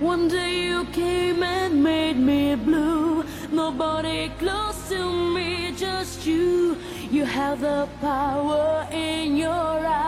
One day you came and made me blue. Nobody close to me, just you. You have the power in your eyes.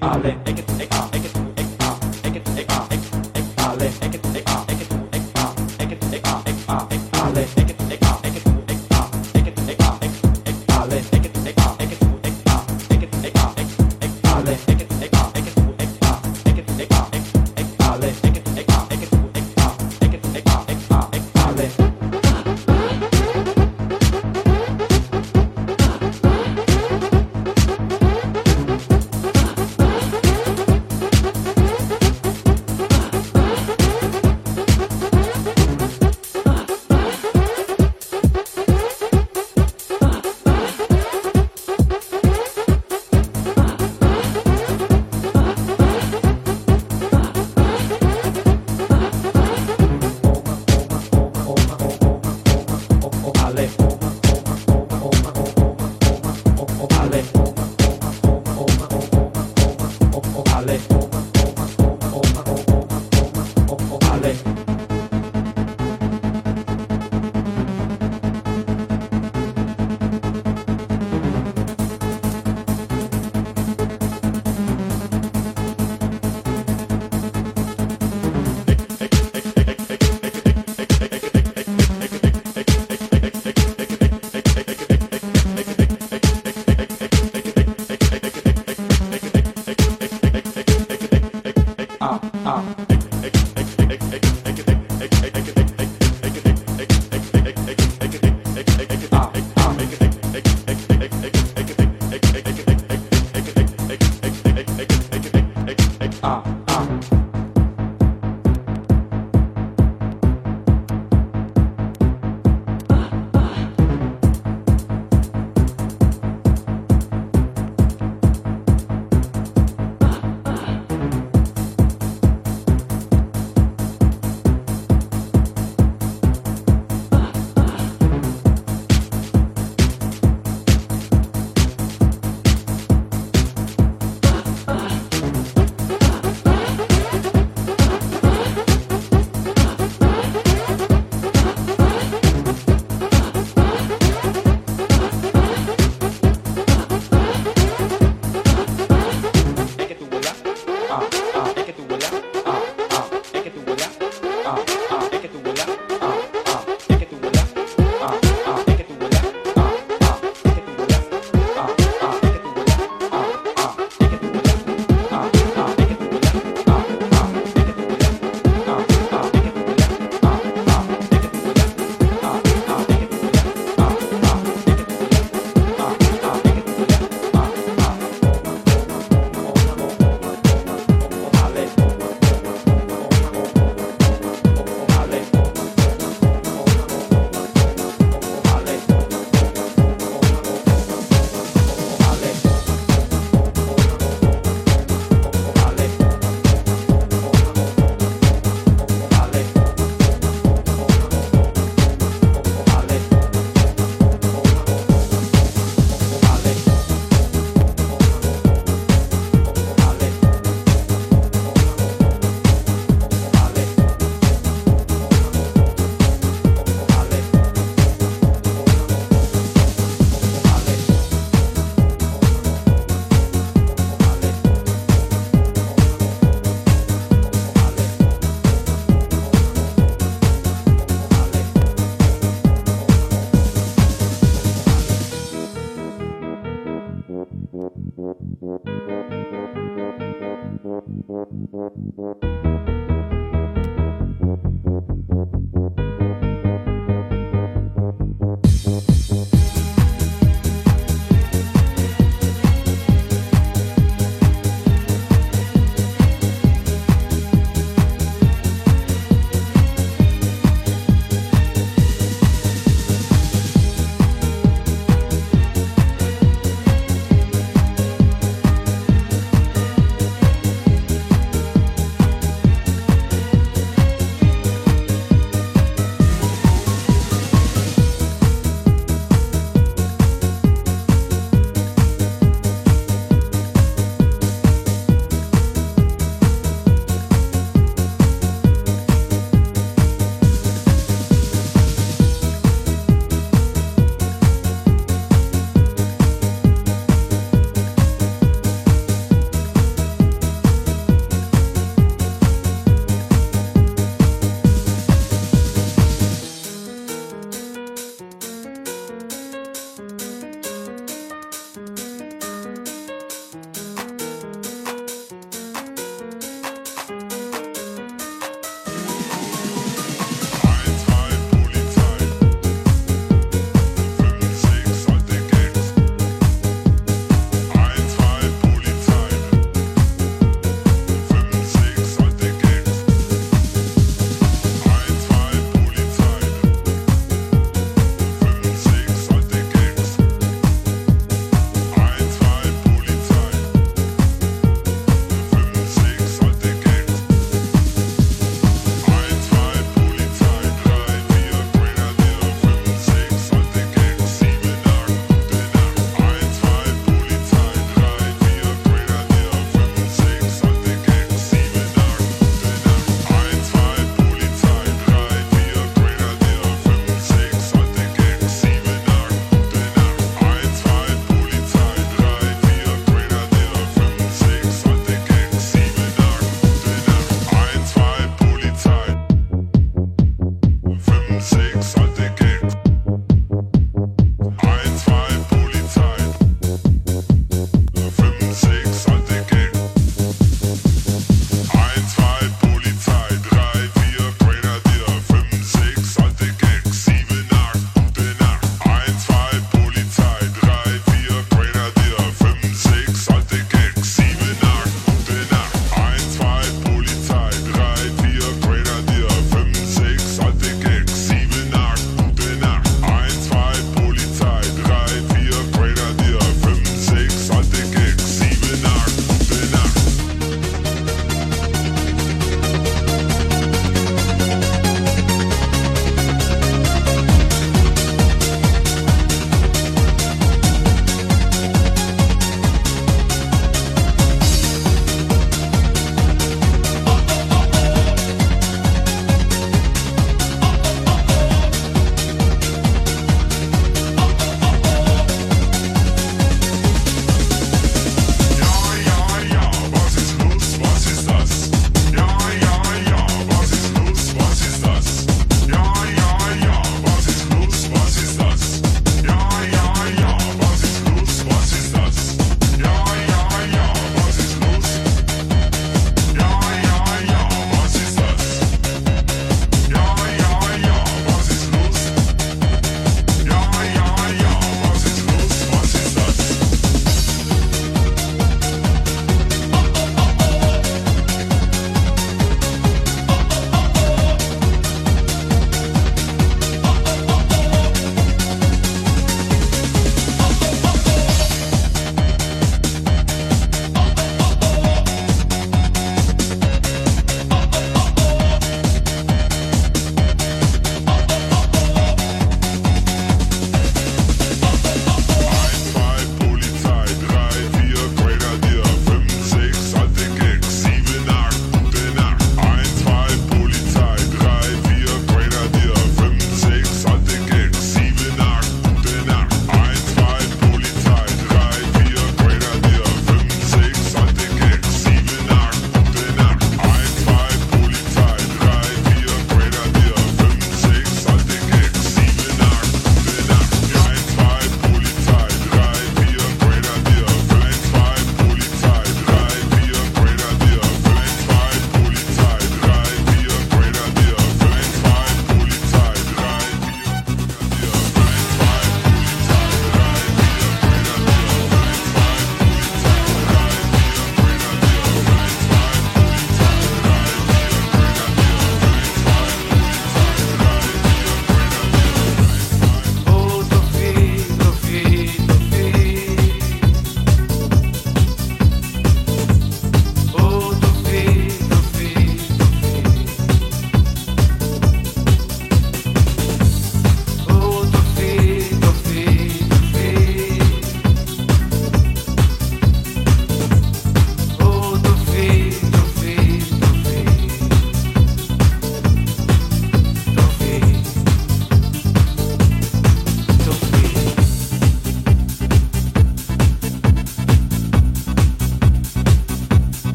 Take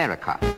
America.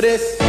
プです。